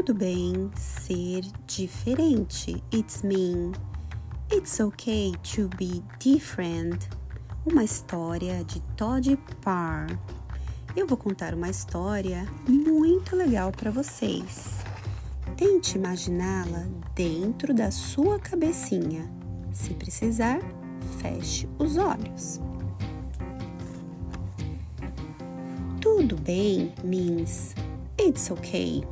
Tudo bem ser diferente. It's mean. It's okay to be different. Uma história de Todd Parr. Eu vou contar uma história muito legal para vocês. Tente imaginá-la dentro da sua cabecinha. Se precisar, feche os olhos. Tudo bem means it's okay.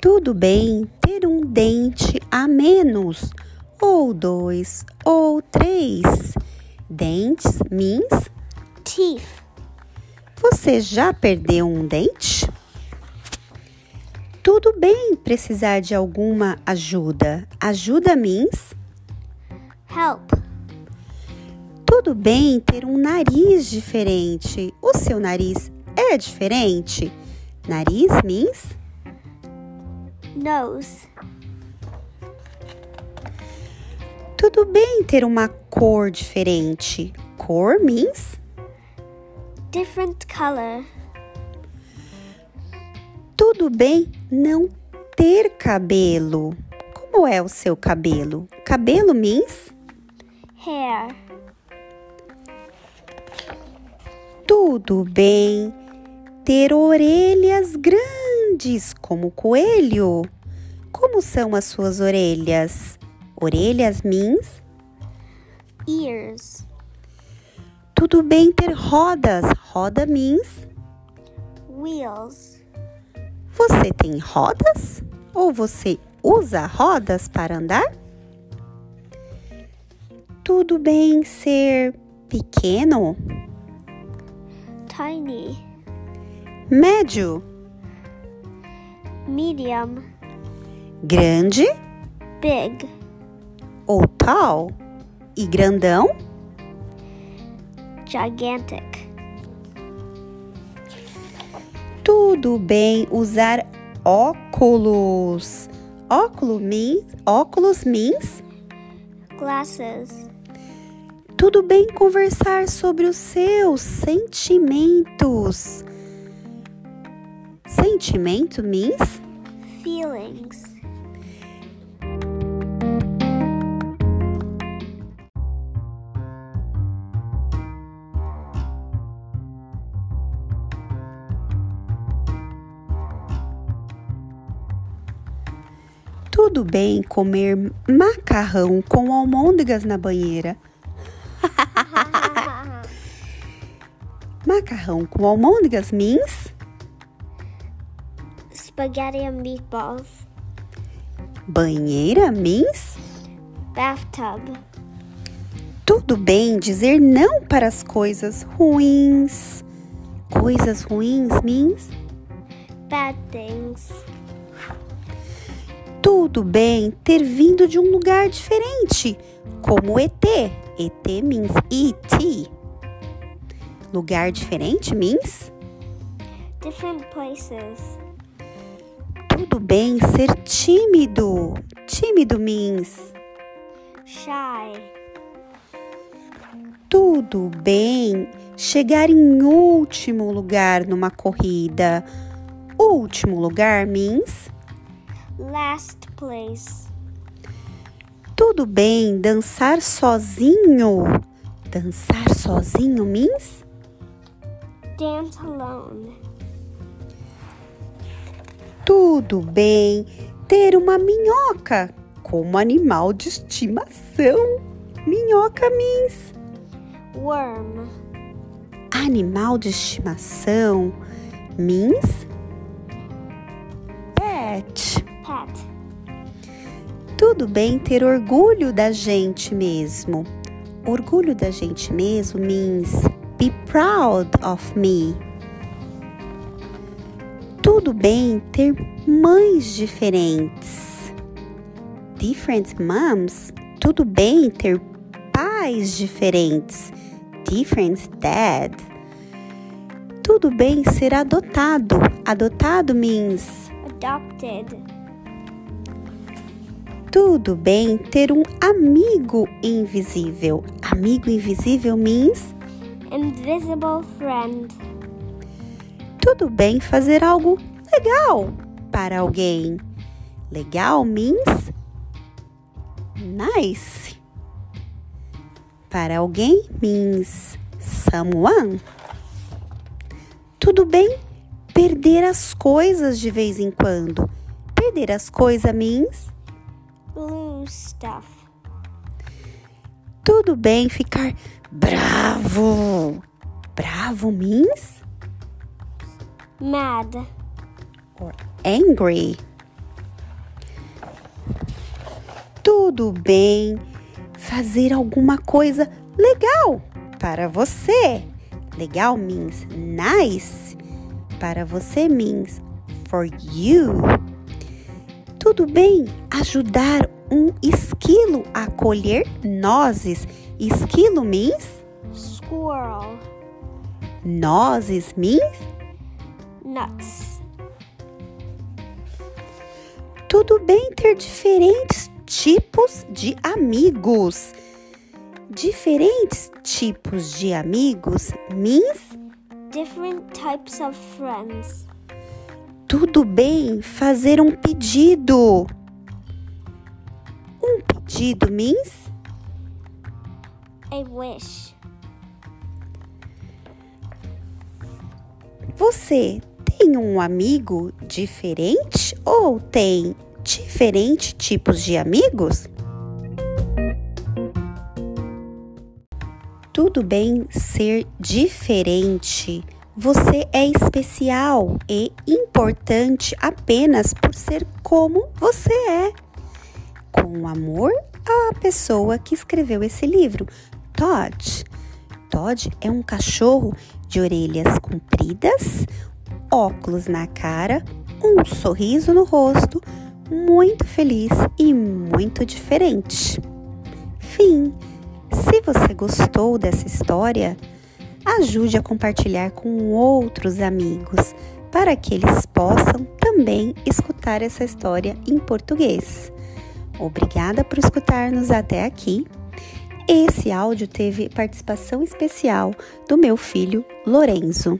Tudo bem ter um dente a menos, ou dois, ou três. Dentes means teeth. Você já perdeu um dente? Tudo bem precisar de alguma ajuda. Ajuda means help. Tudo bem ter um nariz diferente. O seu nariz é diferente? Nariz means nose. Tudo bem ter uma cor diferente. Cor means different color. Tudo bem não ter cabelo. Como é o seu cabelo? Cabelo means hair. Tudo bem ter orelhas grandes como coelho. Como são as suas orelhas? Orelhas means ears. Tudo bem ter rodas. Roda means wheels. Você tem rodas? Ou você usa rodas para andar? Tudo bem ser pequeno? Tiny. Médio? Medium. Grande? Big. Ou tall? E grandão? Gigantic. Tudo bem usar óculos. Óculos means, óculos means glasses. Tudo bem conversar sobre os seus sentimentos. Sentimento means feelings. Tudo bem comer macarrão com almôndegas na banheira. macarrão com almôndegas means spaghetti and meatballs. Banheira means bathtub. Tudo bem dizer não para as coisas ruins. Coisas ruins means bad things tudo bem ter vindo de um lugar diferente, como ET. ET means ET. Lugar diferente means different places. Tudo bem ser tímido. Tímido means shy. Tudo bem chegar em último lugar numa corrida. Último lugar means Last place. Tudo bem dançar sozinho? Dançar sozinho means? Dance alone. Tudo bem ter uma minhoca como animal de estimação. Minhoca means worm. Animal de estimação means pet. Pet. Tudo bem ter orgulho da gente mesmo. Orgulho da gente mesmo means be proud of me. Tudo bem ter mães diferentes. Different moms. Tudo bem ter pais diferentes. Different dad. Tudo bem ser adotado. Adotado means adopted. Tudo bem ter um amigo invisível. Amigo invisível means invisible friend. Tudo bem fazer algo legal para alguém. Legal means nice. Para alguém means someone. Tudo bem perder as coisas de vez em quando. Perder as coisas means Blue stuff. tudo bem ficar bravo. Bravo means Mad. or angry. Tudo bem fazer alguma coisa legal para você. Legal means nice. Para você means for you. Tudo bem ajudar um esquilo a colher nozes. Esquilo means Squirrel. nozes means Nuts. Tudo bem ter diferentes tipos de amigos. Diferentes tipos de amigos means Different types of friends. tudo bem fazer um pedido. Um pedido means A wish. você tem um amigo diferente ou tem diferentes tipos de amigos? Tudo bem ser diferente. Você é especial e importante apenas por ser como você é. Com amor à pessoa que escreveu esse livro, Todd. Todd é um cachorro de orelhas compridas, óculos na cara, um sorriso no rosto, muito feliz e muito diferente. Fim. Se você gostou dessa história, ajude a compartilhar com outros amigos para que eles possam também escutar essa história em português. Obrigada por escutar-nos até aqui. Esse áudio teve participação especial do meu filho Lorenzo.